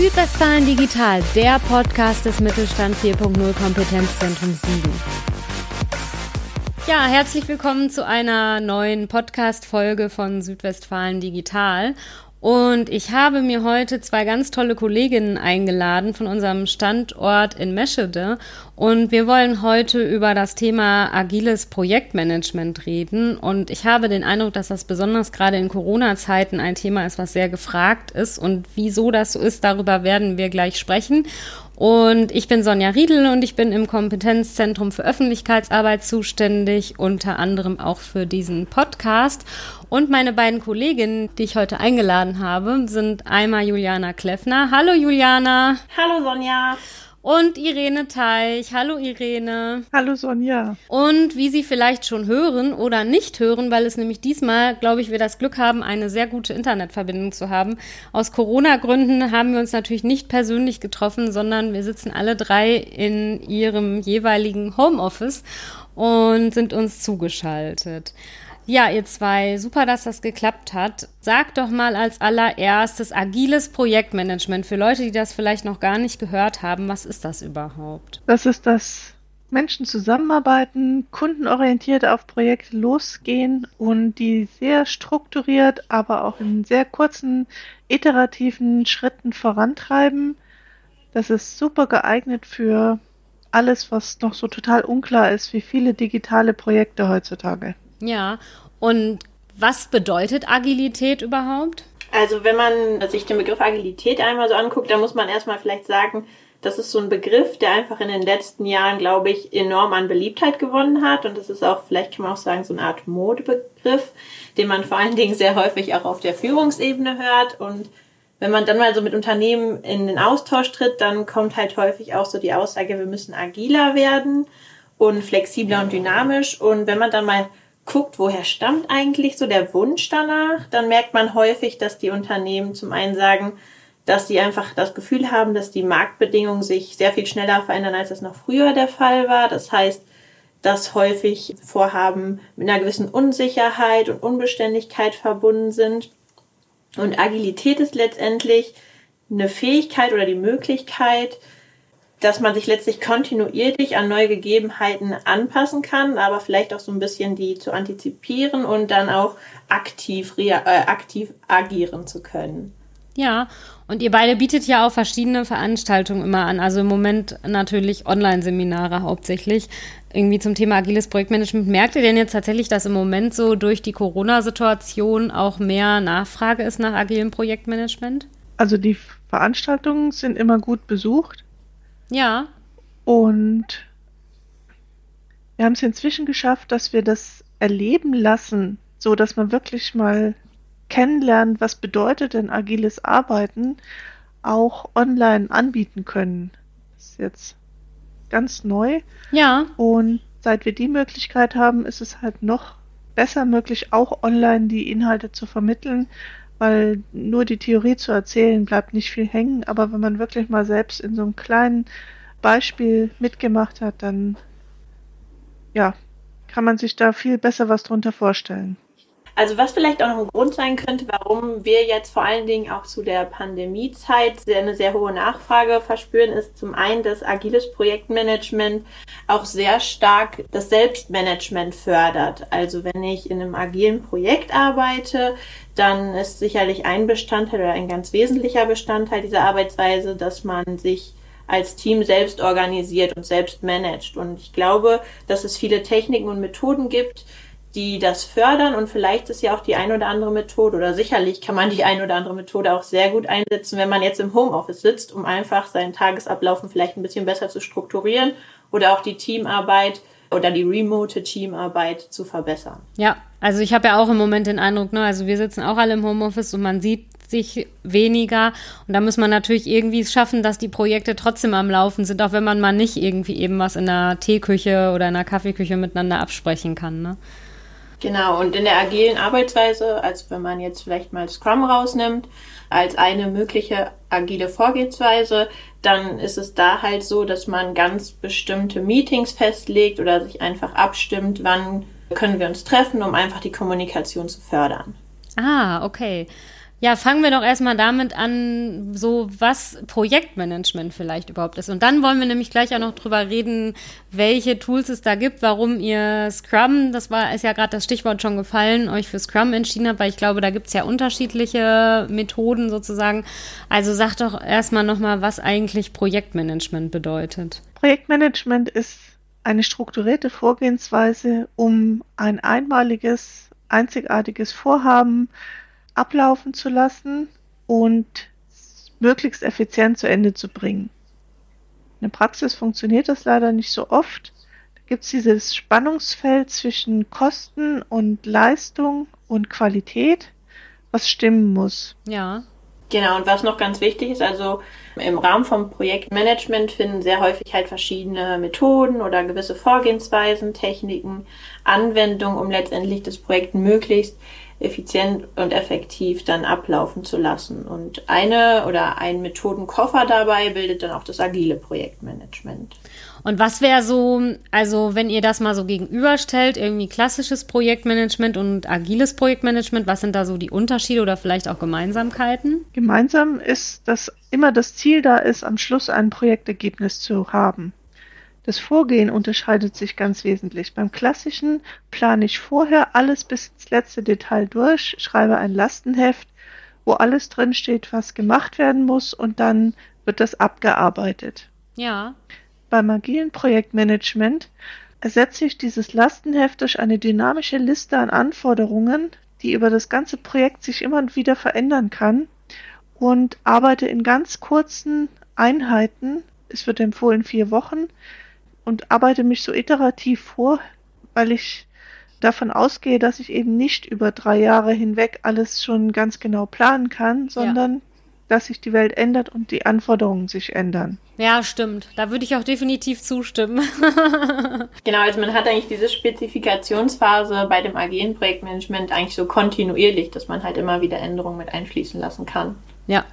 Südwestfalen Digital, der Podcast des Mittelstand 4.0 Kompetenzzentrum Siegen. Ja, herzlich willkommen zu einer neuen Podcast-Folge von Südwestfalen Digital. Und ich habe mir heute zwei ganz tolle Kolleginnen eingeladen von unserem Standort in Meschede. Und wir wollen heute über das Thema agiles Projektmanagement reden. Und ich habe den Eindruck, dass das besonders gerade in Corona-Zeiten ein Thema ist, was sehr gefragt ist. Und wieso das so ist, darüber werden wir gleich sprechen. Und ich bin Sonja Riedel und ich bin im Kompetenzzentrum für Öffentlichkeitsarbeit zuständig, unter anderem auch für diesen Podcast. Und meine beiden Kolleginnen, die ich heute eingeladen habe, sind einmal Juliana Kleffner. Hallo Juliana. Hallo Sonja und Irene Teich. Hallo Irene. Hallo Sonja. Und wie Sie vielleicht schon hören oder nicht hören, weil es nämlich diesmal, glaube ich, wir das Glück haben, eine sehr gute Internetverbindung zu haben. Aus Corona-Gründen haben wir uns natürlich nicht persönlich getroffen, sondern wir sitzen alle drei in ihrem jeweiligen Homeoffice und sind uns zugeschaltet. Ja, ihr zwei, super, dass das geklappt hat. Sagt doch mal als allererstes agiles Projektmanagement für Leute, die das vielleicht noch gar nicht gehört haben. Was ist das überhaupt? Das ist das Menschen zusammenarbeiten, kundenorientiert auf Projekte losgehen und die sehr strukturiert, aber auch in sehr kurzen, iterativen Schritten vorantreiben. Das ist super geeignet für alles, was noch so total unklar ist, wie viele digitale Projekte heutzutage. Ja, und was bedeutet Agilität überhaupt? Also wenn man sich den Begriff Agilität einmal so anguckt, dann muss man erstmal vielleicht sagen, das ist so ein Begriff, der einfach in den letzten Jahren, glaube ich, enorm an Beliebtheit gewonnen hat. Und das ist auch, vielleicht kann man auch sagen, so eine Art Modebegriff, den man vor allen Dingen sehr häufig auch auf der Führungsebene hört. Und wenn man dann mal so mit Unternehmen in den Austausch tritt, dann kommt halt häufig auch so die Aussage, wir müssen agiler werden und flexibler und dynamisch. Und wenn man dann mal guckt, woher stammt eigentlich so der Wunsch danach, dann merkt man häufig, dass die Unternehmen zum einen sagen, dass sie einfach das Gefühl haben, dass die Marktbedingungen sich sehr viel schneller verändern, als das noch früher der Fall war. Das heißt, dass häufig Vorhaben mit einer gewissen Unsicherheit und Unbeständigkeit verbunden sind. Und Agilität ist letztendlich eine Fähigkeit oder die Möglichkeit, dass man sich letztlich kontinuierlich an neue Gegebenheiten anpassen kann, aber vielleicht auch so ein bisschen die zu antizipieren und dann auch aktiv, äh, aktiv agieren zu können. Ja, und ihr beide bietet ja auch verschiedene Veranstaltungen immer an. Also im Moment natürlich Online-Seminare hauptsächlich. Irgendwie zum Thema agiles Projektmanagement. Merkt ihr denn jetzt tatsächlich, dass im Moment so durch die Corona-Situation auch mehr Nachfrage ist nach agilem Projektmanagement? Also die Veranstaltungen sind immer gut besucht. Ja. Und wir haben es inzwischen geschafft, dass wir das erleben lassen, so dass man wirklich mal kennenlernt, was bedeutet denn agiles Arbeiten, auch online anbieten können. Das ist jetzt ganz neu. Ja. Und seit wir die Möglichkeit haben, ist es halt noch besser möglich, auch online die Inhalte zu vermitteln, weil nur die Theorie zu erzählen bleibt nicht viel hängen, aber wenn man wirklich mal selbst in so einem kleinen Beispiel mitgemacht hat, dann ja, kann man sich da viel besser was drunter vorstellen. Also was vielleicht auch noch ein Grund sein könnte, warum wir jetzt vor allen Dingen auch zu der Pandemiezeit sehr, eine sehr hohe Nachfrage verspüren, ist zum einen, dass agiles Projektmanagement auch sehr stark das Selbstmanagement fördert. Also wenn ich in einem agilen Projekt arbeite, dann ist sicherlich ein Bestandteil oder ein ganz wesentlicher Bestandteil dieser Arbeitsweise, dass man sich als Team selbst organisiert und selbst managt. Und ich glaube, dass es viele Techniken und Methoden gibt, die das fördern und vielleicht ist ja auch die ein oder andere Methode oder sicherlich kann man die ein oder andere Methode auch sehr gut einsetzen, wenn man jetzt im Homeoffice sitzt, um einfach seinen Tagesablaufen vielleicht ein bisschen besser zu strukturieren oder auch die Teamarbeit oder die remote Teamarbeit zu verbessern. Ja, also ich habe ja auch im Moment den Eindruck, ne, also wir sitzen auch alle im Homeoffice und man sieht sich weniger und da muss man natürlich irgendwie es schaffen, dass die Projekte trotzdem am Laufen sind, auch wenn man mal nicht irgendwie eben was in der Teeküche oder in der Kaffeeküche miteinander absprechen kann, ne? Genau, und in der agilen Arbeitsweise, also wenn man jetzt vielleicht mal Scrum rausnimmt, als eine mögliche agile Vorgehensweise, dann ist es da halt so, dass man ganz bestimmte Meetings festlegt oder sich einfach abstimmt, wann können wir uns treffen, um einfach die Kommunikation zu fördern. Ah, okay. Ja, fangen wir doch erstmal damit an, so was Projektmanagement vielleicht überhaupt ist. Und dann wollen wir nämlich gleich auch noch drüber reden, welche Tools es da gibt, warum ihr Scrum, das war, ist ja gerade das Stichwort schon gefallen, euch für Scrum entschieden habt, weil ich glaube, da gibt's ja unterschiedliche Methoden sozusagen. Also sag doch erstmal nochmal, was eigentlich Projektmanagement bedeutet. Projektmanagement ist eine strukturierte Vorgehensweise, um ein einmaliges, einzigartiges Vorhaben ablaufen zu lassen und möglichst effizient zu Ende zu bringen. In der Praxis funktioniert das leider nicht so oft. Da gibt es dieses Spannungsfeld zwischen Kosten und Leistung und Qualität, was stimmen muss. Ja. Genau, und was noch ganz wichtig ist, also im Rahmen vom Projektmanagement finden sehr häufig halt verschiedene Methoden oder gewisse Vorgehensweisen, Techniken, Anwendungen, um letztendlich das Projekt möglichst effizient und effektiv dann ablaufen zu lassen. Und eine oder ein Methodenkoffer dabei bildet dann auch das agile Projektmanagement. Und was wäre so, also wenn ihr das mal so gegenüberstellt, irgendwie klassisches Projektmanagement und agiles Projektmanagement, was sind da so die Unterschiede oder vielleicht auch Gemeinsamkeiten? Gemeinsam ist, dass immer das Ziel da ist, am Schluss ein Projektergebnis zu haben. Das Vorgehen unterscheidet sich ganz wesentlich. Beim klassischen plane ich vorher alles bis ins letzte Detail durch, schreibe ein Lastenheft, wo alles drin steht, was gemacht werden muss und dann wird das abgearbeitet. Ja. Beim agilen Projektmanagement ersetze ich dieses Lastenheft durch eine dynamische Liste an Anforderungen, die über das ganze Projekt sich immer wieder verändern kann und arbeite in ganz kurzen Einheiten. Es wird empfohlen vier Wochen und arbeite mich so iterativ vor, weil ich davon ausgehe, dass ich eben nicht über drei Jahre hinweg alles schon ganz genau planen kann, sondern ja. dass sich die Welt ändert und die Anforderungen sich ändern. Ja, stimmt. Da würde ich auch definitiv zustimmen. genau, also man hat eigentlich diese Spezifikationsphase bei dem agilen Projektmanagement eigentlich so kontinuierlich, dass man halt immer wieder Änderungen mit einfließen lassen kann. Ja,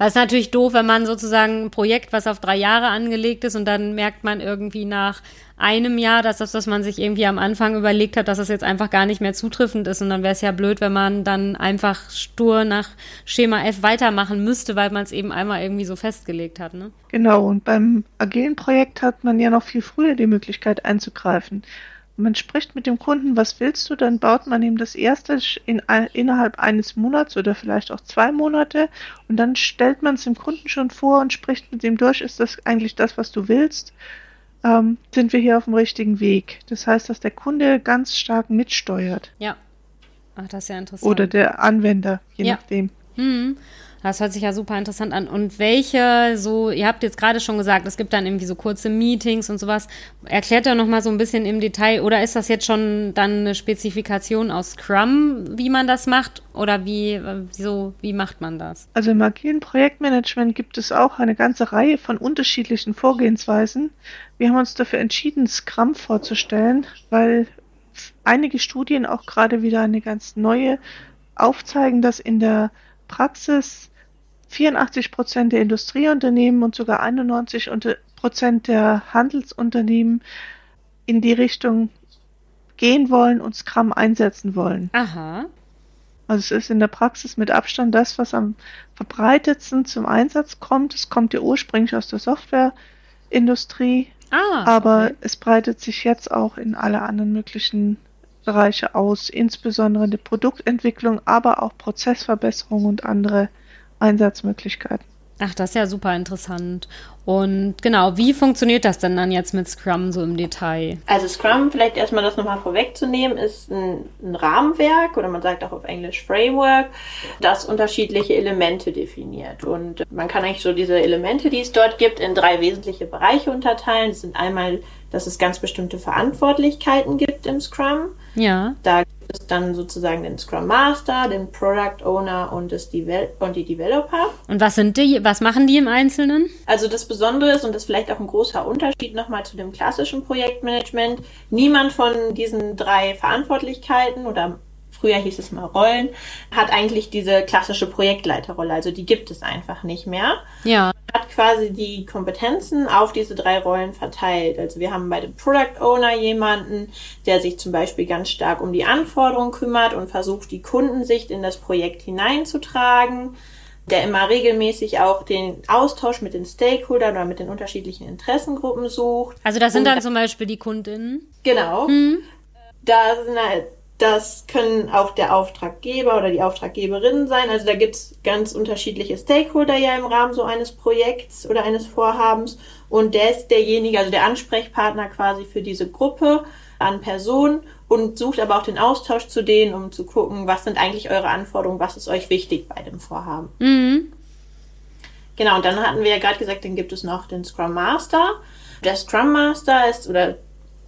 weil es natürlich doof, wenn man sozusagen ein Projekt, was auf drei Jahre angelegt ist und dann merkt man irgendwie nach einem Jahr, dass das, was man sich irgendwie am Anfang überlegt hat, dass das jetzt einfach gar nicht mehr zutreffend ist. Und dann wäre es ja blöd, wenn man dann einfach stur nach Schema F weitermachen müsste, weil man es eben einmal irgendwie so festgelegt hat. Ne? Genau, und beim agilen Projekt hat man ja noch viel früher die Möglichkeit einzugreifen man spricht mit dem Kunden, was willst du, dann baut man ihm das erste in, innerhalb eines Monats oder vielleicht auch zwei Monate und dann stellt man es dem Kunden schon vor und spricht mit ihm durch, ist das eigentlich das, was du willst? Ähm, sind wir hier auf dem richtigen Weg? Das heißt, dass der Kunde ganz stark mitsteuert. Ja. Ach, das ist ja interessant. Oder der Anwender, je ja. nachdem. Hm. Das hört sich ja super interessant an. Und welche, so, ihr habt jetzt gerade schon gesagt, es gibt dann irgendwie so kurze Meetings und sowas. Erklärt doch nochmal so ein bisschen im Detail, oder ist das jetzt schon dann eine Spezifikation aus Scrum, wie man das macht? Oder wie, so, wie macht man das? Also im agilen Projektmanagement gibt es auch eine ganze Reihe von unterschiedlichen Vorgehensweisen. Wir haben uns dafür entschieden, Scrum vorzustellen, weil einige Studien auch gerade wieder eine ganz neue aufzeigen, dass in der Praxis 84 Prozent der Industrieunternehmen und sogar 91 Prozent der Handelsunternehmen in die Richtung gehen wollen und Scrum einsetzen wollen. Aha. Also es ist in der Praxis mit Abstand das, was am verbreitetsten zum Einsatz kommt. Es kommt ja ursprünglich aus der Softwareindustrie, ah, aber okay. es breitet sich jetzt auch in alle anderen möglichen Bereiche aus, insbesondere die Produktentwicklung, aber auch Prozessverbesserung und andere Einsatzmöglichkeiten. Ach, das ist ja super interessant. Und genau, wie funktioniert das denn dann jetzt mit Scrum so im Detail? Also Scrum, vielleicht erstmal das nochmal vorwegzunehmen, ist ein, ein, Rahmenwerk oder man sagt auch auf Englisch Framework, das unterschiedliche Elemente definiert. Und man kann eigentlich so diese Elemente, die es dort gibt, in drei wesentliche Bereiche unterteilen. Das sind einmal, dass es ganz bestimmte Verantwortlichkeiten gibt im Scrum. Ja. Da dann sozusagen den Scrum Master, den Product Owner und, das Devel und die Developer. Und was sind die, was machen die im Einzelnen? Also das Besondere ist, und das ist vielleicht auch ein großer Unterschied nochmal zu dem klassischen Projektmanagement, niemand von diesen drei Verantwortlichkeiten oder früher hieß es mal Rollen, hat eigentlich diese klassische Projektleiterrolle. Also die gibt es einfach nicht mehr. Ja. Hat quasi die Kompetenzen auf diese drei Rollen verteilt. Also wir haben bei dem Product Owner jemanden, der sich zum Beispiel ganz stark um die Anforderungen kümmert und versucht, die Kundensicht in das Projekt hineinzutragen der immer regelmäßig auch den Austausch mit den Stakeholdern oder mit den unterschiedlichen Interessengruppen sucht. Also das sind dann zum Beispiel die Kundinnen. Genau. Hm. Da sind halt das können auch der Auftraggeber oder die Auftraggeberin sein. Also da gibt's ganz unterschiedliche Stakeholder ja im Rahmen so eines Projekts oder eines Vorhabens. Und der ist derjenige, also der Ansprechpartner quasi für diese Gruppe an Personen und sucht aber auch den Austausch zu denen, um zu gucken, was sind eigentlich eure Anforderungen, was ist euch wichtig bei dem Vorhaben. Mhm. Genau, und dann hatten wir ja gerade gesagt, dann gibt es noch den Scrum Master. Der Scrum Master ist, oder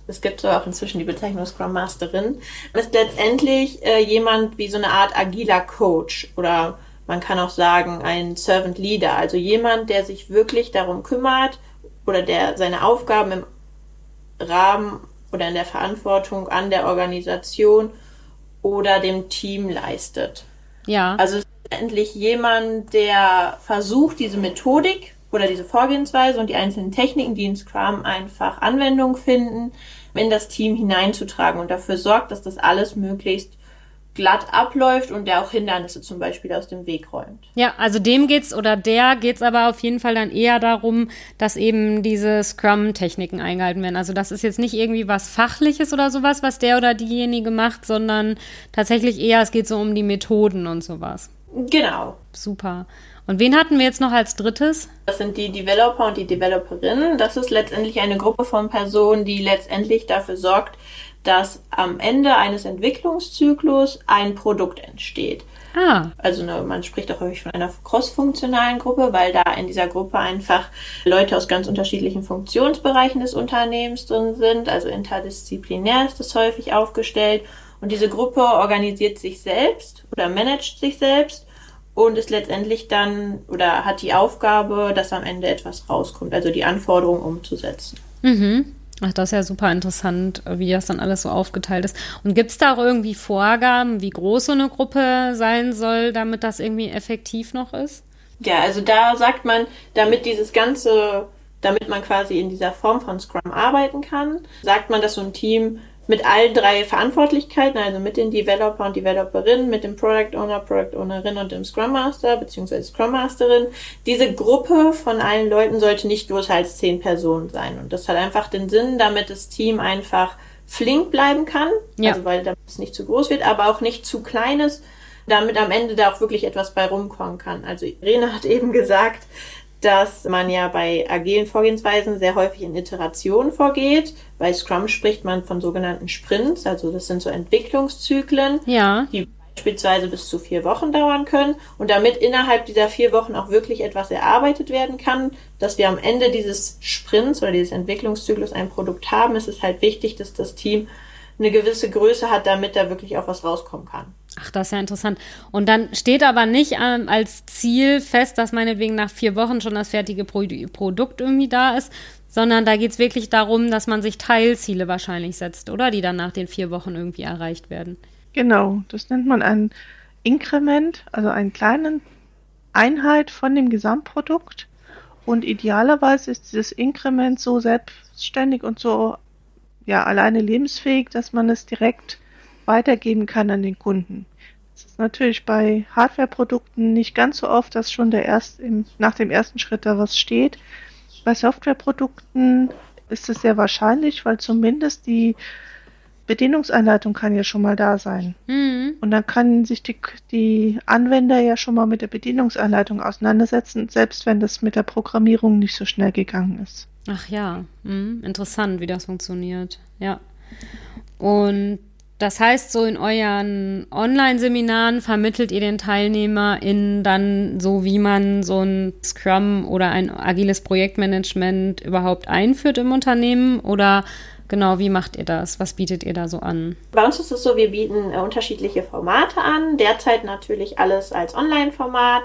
es gibt so auch inzwischen die Bezeichnung Scrum Masterin, ist letztendlich äh, jemand wie so eine Art agiler Coach oder man kann auch sagen ein Servant Leader, also jemand, der sich wirklich darum kümmert oder der seine Aufgaben im Rahmen oder in der Verantwortung an der Organisation oder dem Team leistet. Ja. Also es ist letztendlich jemand, der versucht, diese Methodik oder diese Vorgehensweise und die einzelnen Techniken, die in Scrum einfach Anwendung finden, in das Team hineinzutragen und dafür sorgt, dass das alles möglichst glatt abläuft und der auch Hindernisse zum Beispiel aus dem Weg räumt. Ja, also dem geht's oder der geht's aber auf jeden Fall dann eher darum, dass eben diese Scrum-Techniken eingehalten werden. Also das ist jetzt nicht irgendwie was Fachliches oder sowas, was der oder diejenige macht, sondern tatsächlich eher, es geht so um die Methoden und sowas. Genau. Super. Und wen hatten wir jetzt noch als drittes? Das sind die Developer und die Developerinnen. Das ist letztendlich eine Gruppe von Personen, die letztendlich dafür sorgt, dass am Ende eines Entwicklungszyklus ein Produkt entsteht. Ah. Also ne, man spricht auch häufig von einer cross-funktionalen Gruppe, weil da in dieser Gruppe einfach Leute aus ganz unterschiedlichen Funktionsbereichen des Unternehmens drin sind. Also interdisziplinär ist das häufig aufgestellt. Und diese Gruppe organisiert sich selbst oder managt sich selbst und ist letztendlich dann oder hat die Aufgabe, dass am Ende etwas rauskommt, also die Anforderungen umzusetzen. Mhm. Ach, das ist ja super interessant, wie das dann alles so aufgeteilt ist. Und gibt es da auch irgendwie Vorgaben, wie groß so eine Gruppe sein soll, damit das irgendwie effektiv noch ist? Ja, also da sagt man, damit dieses ganze, damit man quasi in dieser Form von Scrum arbeiten kann, sagt man, dass so ein Team mit allen drei Verantwortlichkeiten, also mit den Developer und Developerinnen, mit dem Product Owner, Product Ownerin und dem Scrum Master bzw. Scrum Masterin. Diese Gruppe von allen Leuten sollte nicht größer als zehn Personen sein. Und das hat einfach den Sinn, damit das Team einfach flink bleiben kann, ja. also weil damit es nicht zu groß wird, aber auch nicht zu klein ist, damit am Ende da auch wirklich etwas bei rumkommen kann. Also Irene hat eben gesagt, dass man ja bei agilen Vorgehensweisen sehr häufig in Iterationen vorgeht. Bei Scrum spricht man von sogenannten Sprints, also das sind so Entwicklungszyklen, ja. die beispielsweise bis zu vier Wochen dauern können. Und damit innerhalb dieser vier Wochen auch wirklich etwas erarbeitet werden kann, dass wir am Ende dieses Sprints oder dieses Entwicklungszyklus ein Produkt haben, ist es halt wichtig, dass das Team eine gewisse Größe hat, damit da wirklich auch was rauskommen kann. Ach, das ist ja interessant. Und dann steht aber nicht ähm, als Ziel fest, dass meinetwegen nach vier Wochen schon das fertige Pro Produkt irgendwie da ist, sondern da geht es wirklich darum, dass man sich Teilziele wahrscheinlich setzt, oder? Die dann nach den vier Wochen irgendwie erreicht werden. Genau, das nennt man ein Inkrement, also eine kleine Einheit von dem Gesamtprodukt. Und idealerweise ist dieses Inkrement so selbstständig und so ja alleine lebensfähig, dass man es direkt weitergeben kann an den Kunden. Das ist natürlich bei Hardware-Produkten nicht ganz so oft, dass schon der erst im, nach dem ersten Schritt da was steht. Bei Software-Produkten ist es sehr wahrscheinlich, weil zumindest die Bedienungsanleitung kann ja schon mal da sein. Mhm. Und dann können sich die, die Anwender ja schon mal mit der Bedienungsanleitung auseinandersetzen, selbst wenn das mit der Programmierung nicht so schnell gegangen ist. Ach ja, mhm. interessant, wie das funktioniert. Ja. Und das heißt, so in euren Online-Seminaren vermittelt ihr den TeilnehmerInnen dann so, wie man so ein Scrum oder ein agiles Projektmanagement überhaupt einführt im Unternehmen? Oder genau, wie macht ihr das? Was bietet ihr da so an? Bei uns ist es so, wir bieten äh, unterschiedliche Formate an. Derzeit natürlich alles als Online-Format.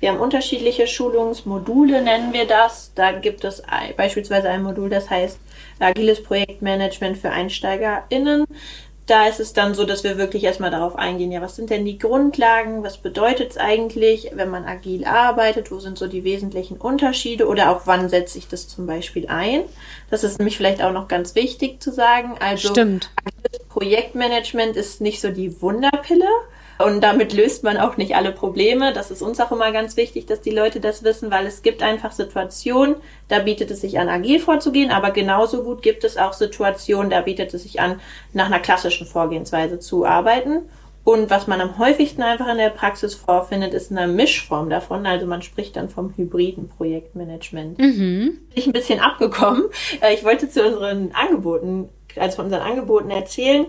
Wir haben unterschiedliche Schulungsmodule, nennen wir das. Da gibt es beispielsweise ein Modul, das heißt Agiles Projektmanagement für EinsteigerInnen. Da ist es dann so, dass wir wirklich erstmal darauf eingehen, ja, was sind denn die Grundlagen, was bedeutet es eigentlich, wenn man agil arbeitet, wo sind so die wesentlichen Unterschiede oder auch wann setze ich das zum Beispiel ein. Das ist nämlich vielleicht auch noch ganz wichtig zu sagen. Also Stimmt. Projektmanagement ist nicht so die Wunderpille. Und damit löst man auch nicht alle Probleme. Das ist uns auch immer ganz wichtig, dass die Leute das wissen, weil es gibt einfach Situationen, da bietet es sich an, agil vorzugehen, aber genauso gut gibt es auch Situationen, da bietet es sich an, nach einer klassischen Vorgehensweise zu arbeiten. Und was man am häufigsten einfach in der Praxis vorfindet, ist eine Mischform davon. Also man spricht dann vom hybriden Projektmanagement. Mhm. Ich ein bisschen abgekommen. Äh, ich wollte zu unseren Angeboten, also von unseren Angeboten erzählen.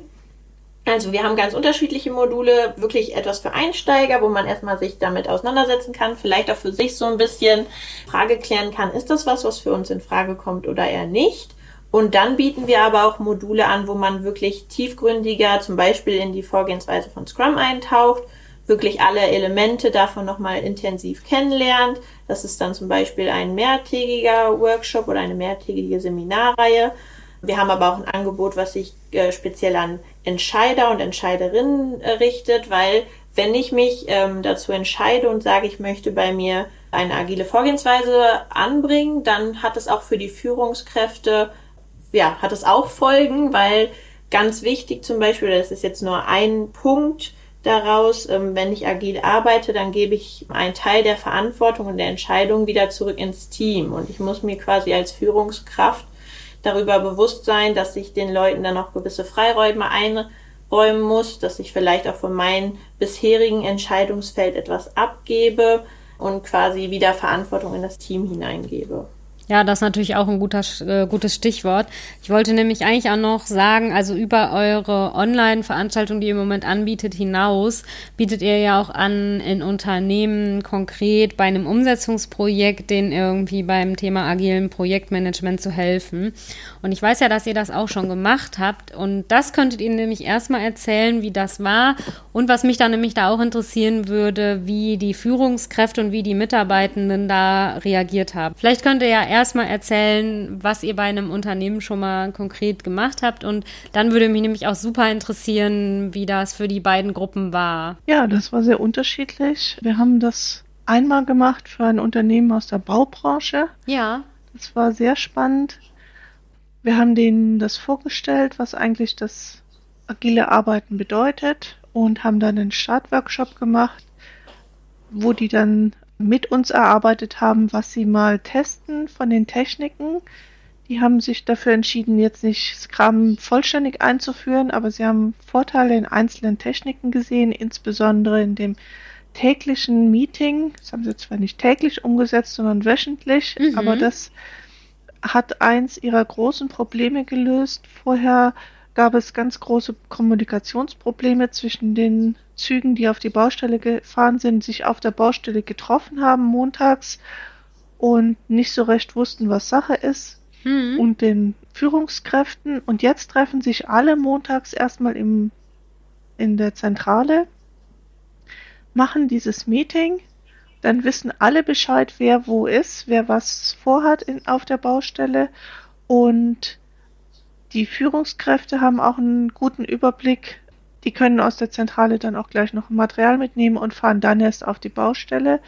Also wir haben ganz unterschiedliche Module, wirklich etwas für Einsteiger, wo man erstmal sich damit auseinandersetzen kann, vielleicht auch für sich so ein bisschen Frage klären kann, ist das was, was für uns in Frage kommt oder eher nicht. Und dann bieten wir aber auch Module an, wo man wirklich tiefgründiger zum Beispiel in die Vorgehensweise von Scrum eintaucht, wirklich alle Elemente davon nochmal intensiv kennenlernt. Das ist dann zum Beispiel ein mehrtägiger Workshop oder eine mehrtägige Seminarreihe. Wir haben aber auch ein Angebot, was sich äh, speziell an Entscheider und Entscheiderinnen äh, richtet, weil wenn ich mich ähm, dazu entscheide und sage, ich möchte bei mir eine agile Vorgehensweise anbringen, dann hat es auch für die Führungskräfte, ja, hat es auch Folgen, weil ganz wichtig zum Beispiel, das ist jetzt nur ein Punkt daraus, ähm, wenn ich agil arbeite, dann gebe ich einen Teil der Verantwortung und der Entscheidung wieder zurück ins Team. Und ich muss mir quasi als Führungskraft darüber bewusst sein, dass ich den Leuten dann noch gewisse Freiräume einräumen muss, dass ich vielleicht auch von meinem bisherigen Entscheidungsfeld etwas abgebe und quasi wieder Verantwortung in das Team hineingebe. Ja, das ist natürlich auch ein guter, äh, gutes Stichwort. Ich wollte nämlich eigentlich auch noch sagen, also über eure Online-Veranstaltung, die ihr im Moment anbietet, hinaus, bietet ihr ja auch an, in Unternehmen konkret bei einem Umsetzungsprojekt, denen irgendwie beim Thema agilen Projektmanagement zu helfen. Und ich weiß ja, dass ihr das auch schon gemacht habt. Und das könntet ihr nämlich erstmal erzählen, wie das war. Und was mich dann nämlich da auch interessieren würde, wie die Führungskräfte und wie die Mitarbeitenden da reagiert haben. Vielleicht könnt ihr ja erstmal erzählen, was ihr bei einem Unternehmen schon mal konkret gemacht habt. Und dann würde mich nämlich auch super interessieren, wie das für die beiden Gruppen war. Ja, das war sehr unterschiedlich. Wir haben das einmal gemacht für ein Unternehmen aus der Baubranche. Ja. Das war sehr spannend. Wir haben denen das vorgestellt, was eigentlich das agile Arbeiten bedeutet und haben dann einen Startworkshop gemacht, wo die dann mit uns erarbeitet haben, was sie mal testen von den Techniken. Die haben sich dafür entschieden, jetzt nicht Scrum vollständig einzuführen, aber sie haben Vorteile in einzelnen Techniken gesehen, insbesondere in dem täglichen Meeting. Das haben sie zwar nicht täglich umgesetzt, sondern wöchentlich, mhm. aber das hat eins ihrer großen Probleme gelöst. Vorher gab es ganz große Kommunikationsprobleme zwischen den Zügen, die auf die Baustelle gefahren sind, sich auf der Baustelle getroffen haben montags und nicht so recht wussten, was Sache ist hm. und den Führungskräften. Und jetzt treffen sich alle montags erstmal im, in der Zentrale, machen dieses Meeting, dann wissen alle Bescheid, wer wo ist, wer was vorhat in, auf der Baustelle und die Führungskräfte haben auch einen guten Überblick. Die können aus der Zentrale dann auch gleich noch Material mitnehmen und fahren dann erst auf die Baustelle.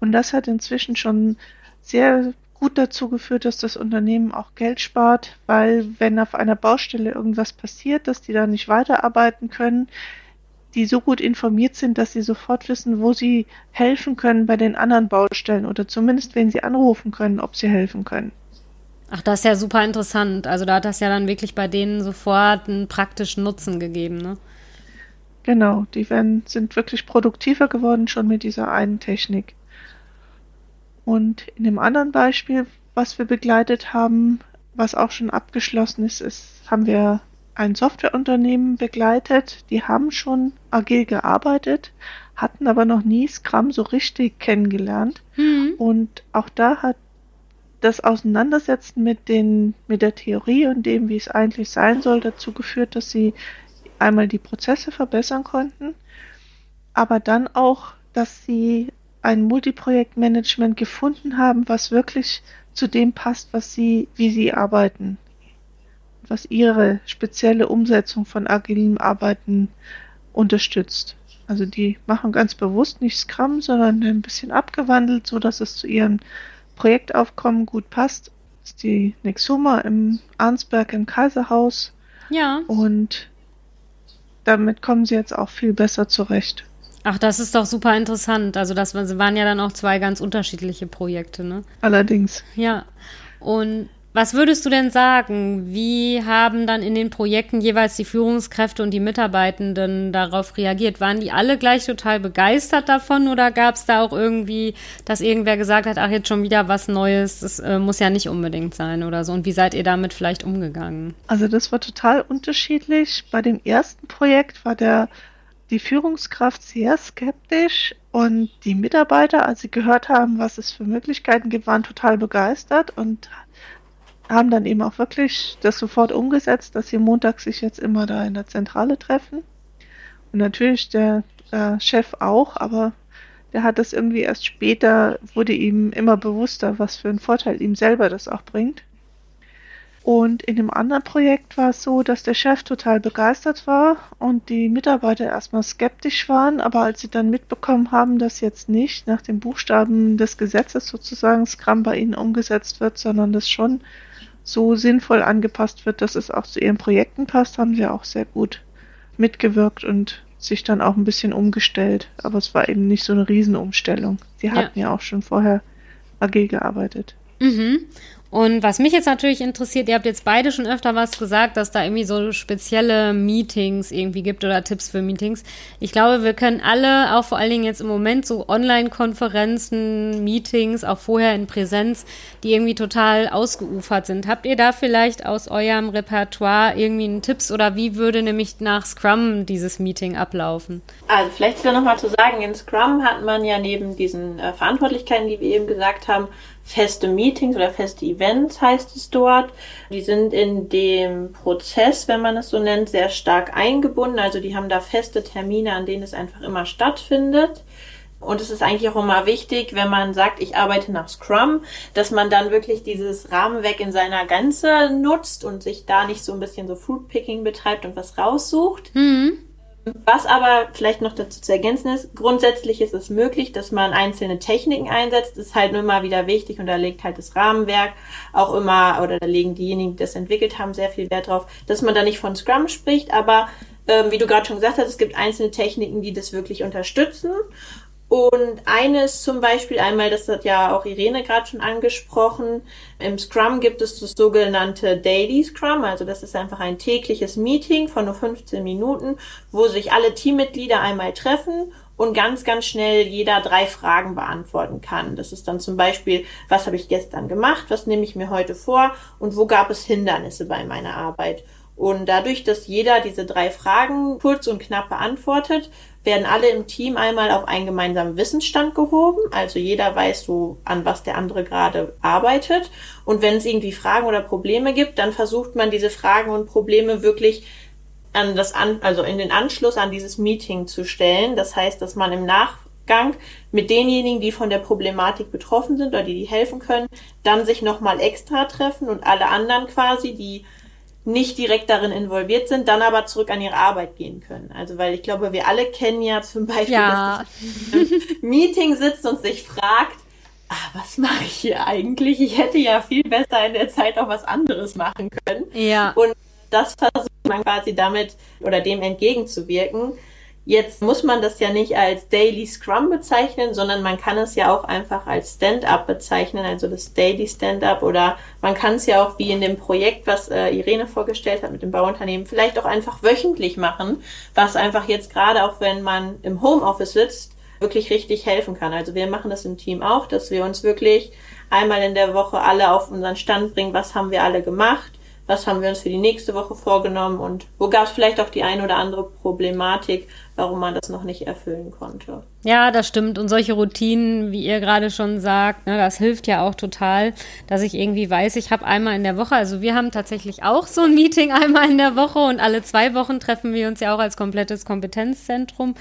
Und das hat inzwischen schon sehr gut dazu geführt, dass das Unternehmen auch Geld spart, weil wenn auf einer Baustelle irgendwas passiert, dass die da nicht weiterarbeiten können, die so gut informiert sind, dass sie sofort wissen, wo sie helfen können bei den anderen Baustellen oder zumindest, wenn sie anrufen können, ob sie helfen können. Ach, das ist ja super interessant. Also da hat das ja dann wirklich bei denen sofort einen praktischen Nutzen gegeben, ne? Genau, die werden, sind wirklich produktiver geworden schon mit dieser einen Technik. Und in dem anderen Beispiel, was wir begleitet haben, was auch schon abgeschlossen ist, ist, haben wir ein Softwareunternehmen begleitet. Die haben schon agil gearbeitet, hatten aber noch nie Scrum so richtig kennengelernt. Mhm. Und auch da hat das Auseinandersetzen mit den, mit der Theorie und dem, wie es eigentlich sein soll, dazu geführt, dass sie einmal die Prozesse verbessern konnten, aber dann auch, dass sie ein Multiprojektmanagement gefunden haben, was wirklich zu dem passt, was sie, wie sie arbeiten. was ihre spezielle Umsetzung von agilem Arbeiten unterstützt. Also die machen ganz bewusst nicht Scrum, sondern ein bisschen abgewandelt, so dass es zu ihrem Projektaufkommen gut passt. Ist die Nexuma im Arnsberg im Kaiserhaus. Ja. Und damit kommen sie jetzt auch viel besser zurecht. Ach, das ist doch super interessant. Also das waren ja dann auch zwei ganz unterschiedliche Projekte, ne? Allerdings. Ja. Und was würdest du denn sagen? Wie haben dann in den Projekten jeweils die Führungskräfte und die Mitarbeitenden darauf reagiert? Waren die alle gleich total begeistert davon oder gab es da auch irgendwie, dass irgendwer gesagt hat, ach jetzt schon wieder was Neues, das äh, muss ja nicht unbedingt sein oder so? Und wie seid ihr damit vielleicht umgegangen? Also das war total unterschiedlich. Bei dem ersten Projekt war der die Führungskraft sehr skeptisch und die Mitarbeiter, als sie gehört haben, was es für Möglichkeiten gibt, waren total begeistert und haben dann eben auch wirklich das sofort umgesetzt, dass sie montags sich jetzt immer da in der Zentrale treffen. Und natürlich der äh, Chef auch, aber der hat das irgendwie erst später, wurde ihm immer bewusster, was für einen Vorteil ihm selber das auch bringt. Und in dem anderen Projekt war es so, dass der Chef total begeistert war und die Mitarbeiter erstmal skeptisch waren, aber als sie dann mitbekommen haben, dass jetzt nicht nach den Buchstaben des Gesetzes sozusagen Scrum bei ihnen umgesetzt wird, sondern das schon so sinnvoll angepasst wird, dass es auch zu ihren Projekten passt, haben sie auch sehr gut mitgewirkt und sich dann auch ein bisschen umgestellt. Aber es war eben nicht so eine Riesenumstellung. Sie hatten ja, ja auch schon vorher agil gearbeitet. Mhm. Und was mich jetzt natürlich interessiert, ihr habt jetzt beide schon öfter was gesagt, dass da irgendwie so spezielle Meetings irgendwie gibt oder Tipps für Meetings. Ich glaube, wir können alle, auch vor allen Dingen jetzt im Moment, so Online-Konferenzen, Meetings, auch vorher in Präsenz, die irgendwie total ausgeufert sind. Habt ihr da vielleicht aus eurem Repertoire irgendwie einen Tipps oder wie würde nämlich nach Scrum dieses Meeting ablaufen? Also vielleicht ja nochmal zu sagen, in Scrum hat man ja neben diesen äh, Verantwortlichkeiten, die wir eben gesagt haben, feste Meetings oder feste Events heißt es dort. Die sind in dem Prozess, wenn man es so nennt, sehr stark eingebunden. Also die haben da feste Termine, an denen es einfach immer stattfindet. Und es ist eigentlich auch immer wichtig, wenn man sagt, ich arbeite nach Scrum, dass man dann wirklich dieses Rahmenwerk in seiner Gänze nutzt und sich da nicht so ein bisschen so Fruitpicking betreibt und was raussucht. Mhm. Was aber vielleicht noch dazu zu ergänzen ist, grundsätzlich ist es möglich, dass man einzelne Techniken einsetzt. Das ist halt nur immer wieder wichtig und da legt halt das Rahmenwerk auch immer, oder da legen diejenigen, die das entwickelt haben, sehr viel Wert drauf, dass man da nicht von Scrum spricht, aber ähm, wie du gerade schon gesagt hast, es gibt einzelne Techniken, die das wirklich unterstützen. Und eines zum Beispiel einmal, das hat ja auch Irene gerade schon angesprochen, im Scrum gibt es das sogenannte Daily Scrum, also das ist einfach ein tägliches Meeting von nur 15 Minuten, wo sich alle Teammitglieder einmal treffen und ganz, ganz schnell jeder drei Fragen beantworten kann. Das ist dann zum Beispiel, was habe ich gestern gemacht, was nehme ich mir heute vor und wo gab es Hindernisse bei meiner Arbeit. Und dadurch, dass jeder diese drei Fragen kurz und knapp beantwortet, werden alle im Team einmal auf einen gemeinsamen Wissensstand gehoben. Also jeder weiß so, an was der andere gerade arbeitet. Und wenn es irgendwie Fragen oder Probleme gibt, dann versucht man diese Fragen und Probleme wirklich an das an, also in den Anschluss an dieses Meeting zu stellen. Das heißt, dass man im Nachgang mit denjenigen, die von der Problematik betroffen sind oder die, die helfen können, dann sich nochmal extra treffen und alle anderen quasi, die nicht direkt darin involviert sind, dann aber zurück an ihre Arbeit gehen können. Also weil ich glaube, wir alle kennen ja zum Beispiel, ja. dass das Meeting sitzt und sich fragt, ah, was mache ich hier eigentlich? Ich hätte ja viel besser in der Zeit auch was anderes machen können. Ja. Und das versucht man quasi damit oder dem entgegenzuwirken, Jetzt muss man das ja nicht als Daily Scrum bezeichnen, sondern man kann es ja auch einfach als Stand-up bezeichnen, also das Daily Stand-up. Oder man kann es ja auch wie in dem Projekt, was äh, Irene vorgestellt hat mit dem Bauunternehmen, vielleicht auch einfach wöchentlich machen, was einfach jetzt gerade auch wenn man im Homeoffice sitzt, wirklich richtig helfen kann. Also wir machen das im Team auch, dass wir uns wirklich einmal in der Woche alle auf unseren Stand bringen, was haben wir alle gemacht, was haben wir uns für die nächste Woche vorgenommen? Und wo gab es vielleicht auch die ein oder andere Problematik, warum man das noch nicht erfüllen konnte. Ja, das stimmt. Und solche Routinen, wie ihr gerade schon sagt, ne, das hilft ja auch total, dass ich irgendwie weiß, ich habe einmal in der Woche, also wir haben tatsächlich auch so ein Meeting einmal in der Woche und alle zwei Wochen treffen wir uns ja auch als komplettes Kompetenzzentrum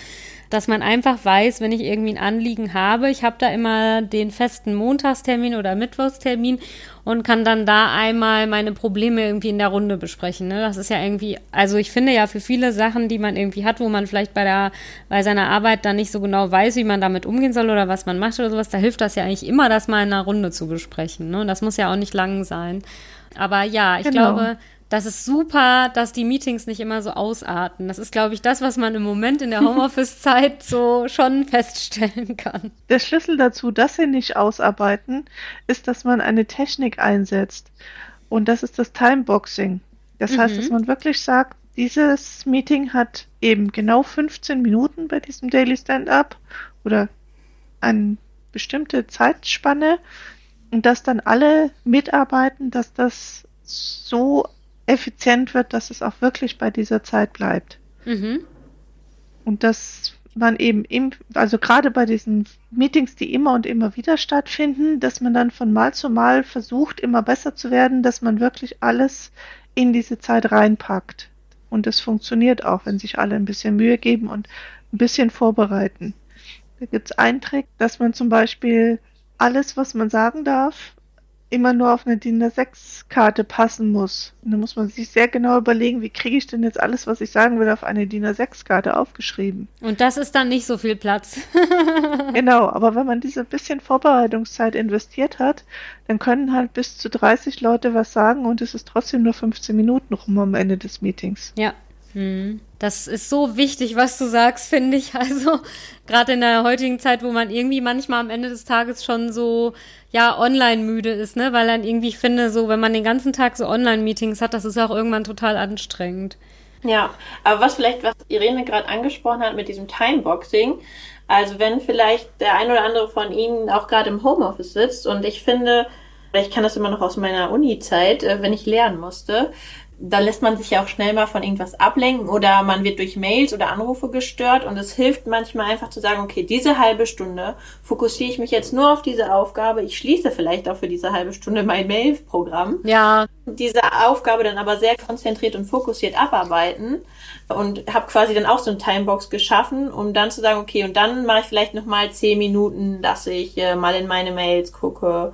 dass man einfach weiß, wenn ich irgendwie ein Anliegen habe, ich habe da immer den festen Montagstermin oder Mittwochstermin und kann dann da einmal meine Probleme irgendwie in der Runde besprechen. Ne? Das ist ja irgendwie, also ich finde ja für viele Sachen, die man irgendwie hat, wo man vielleicht bei der, bei seiner Arbeit dann nicht so genau weiß, wie man damit umgehen soll oder was man macht oder sowas, da hilft das ja eigentlich immer, das mal in einer Runde zu besprechen. Ne? Und das muss ja auch nicht lang sein. Aber ja, ich genau. glaube, das ist super, dass die Meetings nicht immer so ausarten. Das ist, glaube ich, das, was man im Moment in der Homeoffice-Zeit so schon feststellen kann. Der Schlüssel dazu, dass sie nicht ausarbeiten, ist, dass man eine Technik einsetzt. Und das ist das Timeboxing. Das mhm. heißt, dass man wirklich sagt, dieses Meeting hat eben genau 15 Minuten bei diesem Daily Stand-up oder eine bestimmte Zeitspanne und dass dann alle mitarbeiten, dass das so effizient wird, dass es auch wirklich bei dieser Zeit bleibt. Mhm. Und dass man eben, im, also gerade bei diesen Meetings, die immer und immer wieder stattfinden, dass man dann von Mal zu Mal versucht, immer besser zu werden, dass man wirklich alles in diese Zeit reinpackt. Und das funktioniert auch, wenn sich alle ein bisschen Mühe geben und ein bisschen vorbereiten. Da gibt es einen Trick, dass man zum Beispiel alles, was man sagen darf, immer nur auf eine DIN A6-Karte passen muss. Und da muss man sich sehr genau überlegen, wie kriege ich denn jetzt alles, was ich sagen will, auf eine DIN A6-Karte aufgeschrieben. Und das ist dann nicht so viel Platz. genau, aber wenn man diese bisschen Vorbereitungszeit investiert hat, dann können halt bis zu 30 Leute was sagen und es ist trotzdem nur 15 Minuten rum am Ende des Meetings. Ja. Das ist so wichtig, was du sagst, finde ich. Also gerade in der heutigen Zeit, wo man irgendwie manchmal am Ende des Tages schon so ja online müde ist, ne, weil dann irgendwie ich finde, so wenn man den ganzen Tag so Online-Meetings hat, das ist auch irgendwann total anstrengend. Ja, aber was vielleicht, was Irene gerade angesprochen hat mit diesem Timeboxing, also wenn vielleicht der ein oder andere von Ihnen auch gerade im Homeoffice sitzt und ich finde, ich kann das immer noch aus meiner Uni-Zeit, äh, wenn ich lernen musste, da lässt man sich ja auch schnell mal von irgendwas ablenken oder man wird durch Mails oder Anrufe gestört und es hilft manchmal einfach zu sagen, okay, diese halbe Stunde fokussiere ich mich jetzt nur auf diese Aufgabe. Ich schließe vielleicht auch für diese halbe Stunde mein Mail-Programm. Ja. Diese Aufgabe dann aber sehr konzentriert und fokussiert abarbeiten und habe quasi dann auch so eine Timebox geschaffen, um dann zu sagen, okay, und dann mache ich vielleicht noch mal zehn Minuten, dass ich äh, mal in meine Mails gucke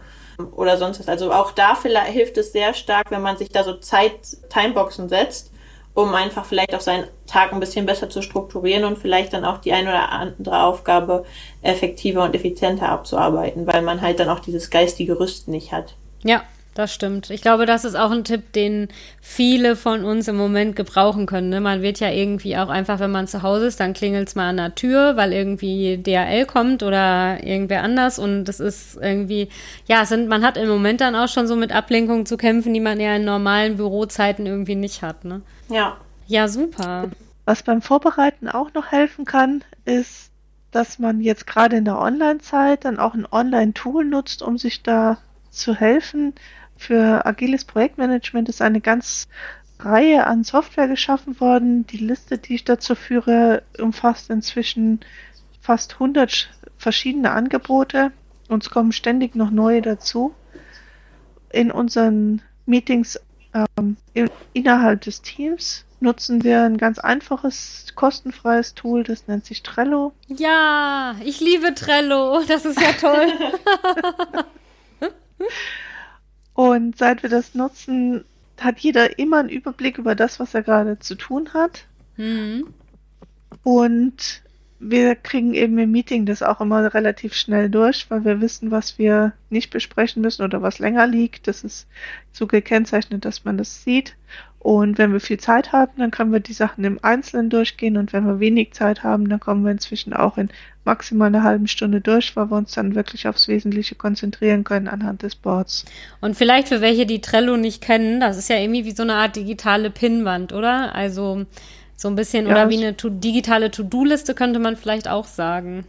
oder sonst was. Also auch da vielleicht hilft es sehr stark, wenn man sich da so Zeit, Timeboxen setzt, um einfach vielleicht auch seinen Tag ein bisschen besser zu strukturieren und vielleicht dann auch die ein oder andere Aufgabe effektiver und effizienter abzuarbeiten, weil man halt dann auch dieses geistige Rüsten nicht hat. Ja, das stimmt. Ich glaube, das ist auch ein Tipp, den viele von uns im Moment gebrauchen können. Ne? Man wird ja irgendwie auch einfach, wenn man zu Hause ist, dann klingelt es mal an der Tür, weil irgendwie DHL kommt oder irgendwer anders. Und das ist irgendwie, ja, sind, man hat im Moment dann auch schon so mit Ablenkungen zu kämpfen, die man ja in normalen Bürozeiten irgendwie nicht hat. Ne? Ja. Ja, super. Was beim Vorbereiten auch noch helfen kann, ist, dass man jetzt gerade in der Online-Zeit dann auch ein Online-Tool nutzt, um sich da zu helfen für agiles Projektmanagement ist eine ganz Reihe an Software geschaffen worden. Die Liste, die ich dazu führe, umfasst inzwischen fast 100 verschiedene Angebote. Uns kommen ständig noch neue dazu. In unseren Meetings ähm, innerhalb des Teams nutzen wir ein ganz einfaches, kostenfreies Tool, das nennt sich Trello. Ja, ich liebe Trello. Das ist ja toll. Und seit wir das nutzen, hat jeder immer einen Überblick über das, was er gerade zu tun hat. Mhm. Und wir kriegen eben im Meeting das auch immer relativ schnell durch, weil wir wissen, was wir nicht besprechen müssen oder was länger liegt. Das ist so gekennzeichnet, dass man das sieht. Und wenn wir viel Zeit haben, dann können wir die Sachen im Einzelnen durchgehen. Und wenn wir wenig Zeit haben, dann kommen wir inzwischen auch in maximal einer halben Stunde durch, weil wir uns dann wirklich aufs Wesentliche konzentrieren können anhand des Boards. Und vielleicht für welche, die Trello nicht kennen, das ist ja irgendwie wie so eine Art digitale Pinnwand, oder? Also so ein bisschen, ja, oder wie eine to digitale To-Do-Liste könnte man vielleicht auch sagen.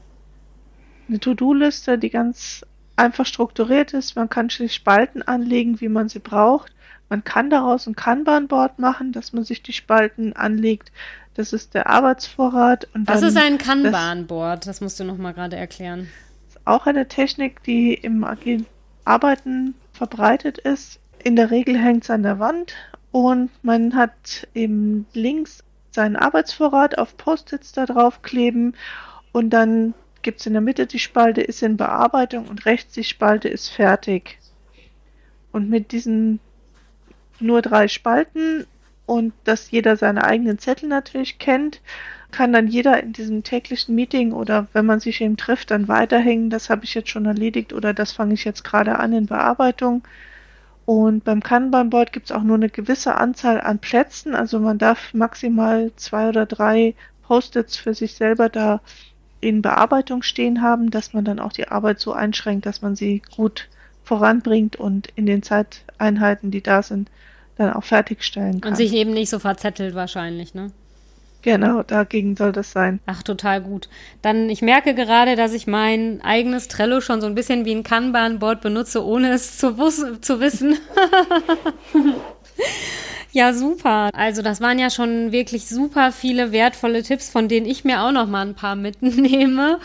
Eine To-Do-Liste, die ganz einfach strukturiert ist. Man kann sich Spalten anlegen, wie man sie braucht. Man kann daraus ein Kanban-Board machen, dass man sich die Spalten anlegt. Das ist der Arbeitsvorrat. Und Was ist ein Kanban-Board? Das, das musst du nochmal gerade erklären. Ist auch eine Technik, die im agilen Arbeiten verbreitet ist. In der Regel hängt es an der Wand und man hat eben links seinen Arbeitsvorrat auf Post-its da drauf kleben und dann gibt es in der Mitte die Spalte ist in Bearbeitung und rechts die Spalte ist fertig. Und mit diesen nur drei Spalten und dass jeder seine eigenen Zettel natürlich kennt, kann dann jeder in diesem täglichen Meeting oder wenn man sich eben trifft, dann weiterhängen, das habe ich jetzt schon erledigt oder das fange ich jetzt gerade an in Bearbeitung. Und beim Kanban-Board gibt es auch nur eine gewisse Anzahl an Plätzen, also man darf maximal zwei oder drei Post-its für sich selber da in Bearbeitung stehen haben, dass man dann auch die Arbeit so einschränkt, dass man sie gut voranbringt und in den Zeiteinheiten, die da sind, dann auch fertigstellen kann. Und sich eben nicht so verzettelt wahrscheinlich, ne? Genau, dagegen soll das sein. Ach, total gut. Dann, ich merke gerade, dass ich mein eigenes Trello schon so ein bisschen wie ein Kanban-Board benutze, ohne es zu, zu wissen. Ja, super. Also das waren ja schon wirklich super viele wertvolle Tipps, von denen ich mir auch noch mal ein paar mitnehme.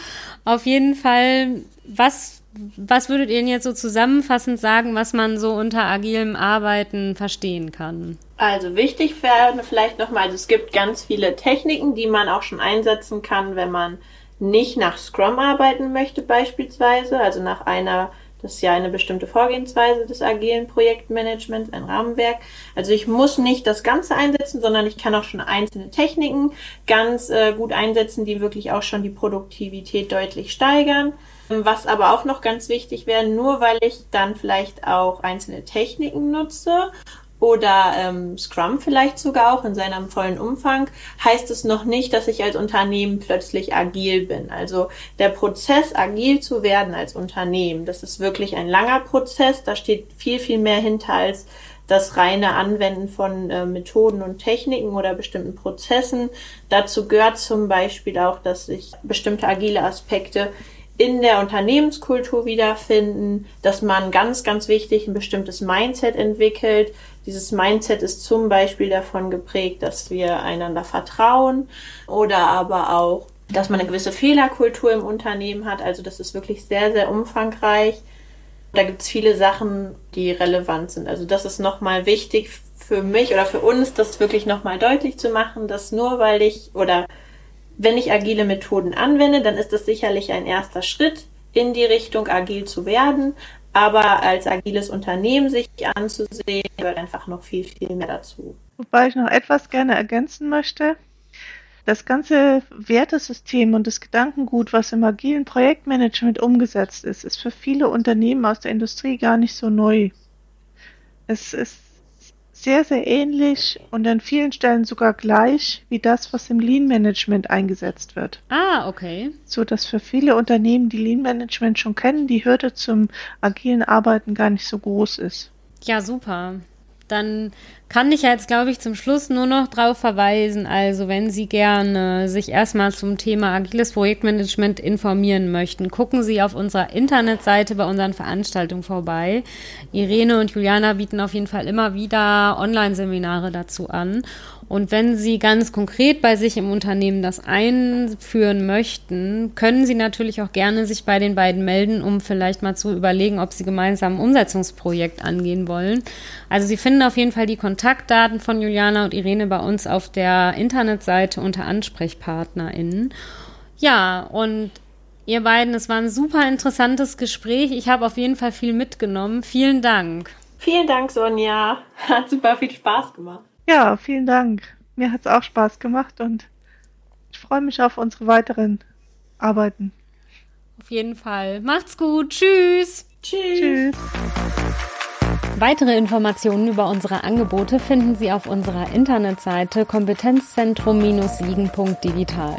Auf jeden Fall, was, was würdet ihr denn jetzt so zusammenfassend sagen, was man so unter agilem Arbeiten verstehen kann? Also wichtig wäre vielleicht nochmal, also es gibt ganz viele Techniken, die man auch schon einsetzen kann, wenn man nicht nach Scrum arbeiten möchte beispielsweise, also nach einer das ist ja eine bestimmte Vorgehensweise des agilen Projektmanagements, ein Rahmenwerk. Also ich muss nicht das Ganze einsetzen, sondern ich kann auch schon einzelne Techniken ganz äh, gut einsetzen, die wirklich auch schon die Produktivität deutlich steigern. Was aber auch noch ganz wichtig wäre, nur weil ich dann vielleicht auch einzelne Techniken nutze oder ähm, Scrum vielleicht sogar auch in seinem vollen Umfang, heißt es noch nicht, dass ich als Unternehmen plötzlich agil bin. Also der Prozess, agil zu werden als Unternehmen, das ist wirklich ein langer Prozess. Da steht viel, viel mehr hinter als das reine Anwenden von äh, Methoden und Techniken oder bestimmten Prozessen. Dazu gehört zum Beispiel auch, dass sich bestimmte agile Aspekte in der Unternehmenskultur wiederfinden, dass man ganz, ganz wichtig ein bestimmtes Mindset entwickelt, dieses Mindset ist zum Beispiel davon geprägt, dass wir einander vertrauen oder aber auch, dass man eine gewisse Fehlerkultur im Unternehmen hat. Also das ist wirklich sehr, sehr umfangreich. Da gibt es viele Sachen, die relevant sind. Also das ist nochmal wichtig für mich oder für uns, das wirklich nochmal deutlich zu machen, dass nur weil ich oder wenn ich agile Methoden anwende, dann ist das sicherlich ein erster Schritt in die Richtung agil zu werden. Aber als agiles Unternehmen sich anzusehen, gehört einfach noch viel, viel mehr dazu. Wobei ich noch etwas gerne ergänzen möchte. Das ganze Wertesystem und das Gedankengut, was im agilen Projektmanagement umgesetzt ist, ist für viele Unternehmen aus der Industrie gar nicht so neu. Es ist sehr, sehr ähnlich und an vielen Stellen sogar gleich wie das, was im Lean Management eingesetzt wird. Ah, okay. So dass für viele Unternehmen, die Lean Management schon kennen, die Hürde zum agilen Arbeiten gar nicht so groß ist. Ja, super dann kann ich jetzt, glaube ich, zum Schluss nur noch darauf verweisen. Also, wenn Sie gerne sich erstmal zum Thema agiles Projektmanagement informieren möchten, gucken Sie auf unserer Internetseite bei unseren Veranstaltungen vorbei. Irene und Juliana bieten auf jeden Fall immer wieder Online-Seminare dazu an. Und wenn Sie ganz konkret bei sich im Unternehmen das einführen möchten, können Sie natürlich auch gerne sich bei den beiden melden, um vielleicht mal zu überlegen, ob Sie gemeinsam ein Umsetzungsprojekt angehen wollen. Also Sie finden auf jeden Fall die Kontaktdaten von Juliana und Irene bei uns auf der Internetseite unter AnsprechpartnerInnen. Ja, und ihr beiden, es war ein super interessantes Gespräch. Ich habe auf jeden Fall viel mitgenommen. Vielen Dank. Vielen Dank, Sonja. Hat super viel Spaß gemacht. Ja, vielen Dank. Mir hat es auch Spaß gemacht und ich freue mich auf unsere weiteren Arbeiten. Auf jeden Fall. Macht's gut. Tschüss. Tschüss. Tschüss. Weitere Informationen über unsere Angebote finden Sie auf unserer Internetseite kompetenzzentrum-siegen.digital.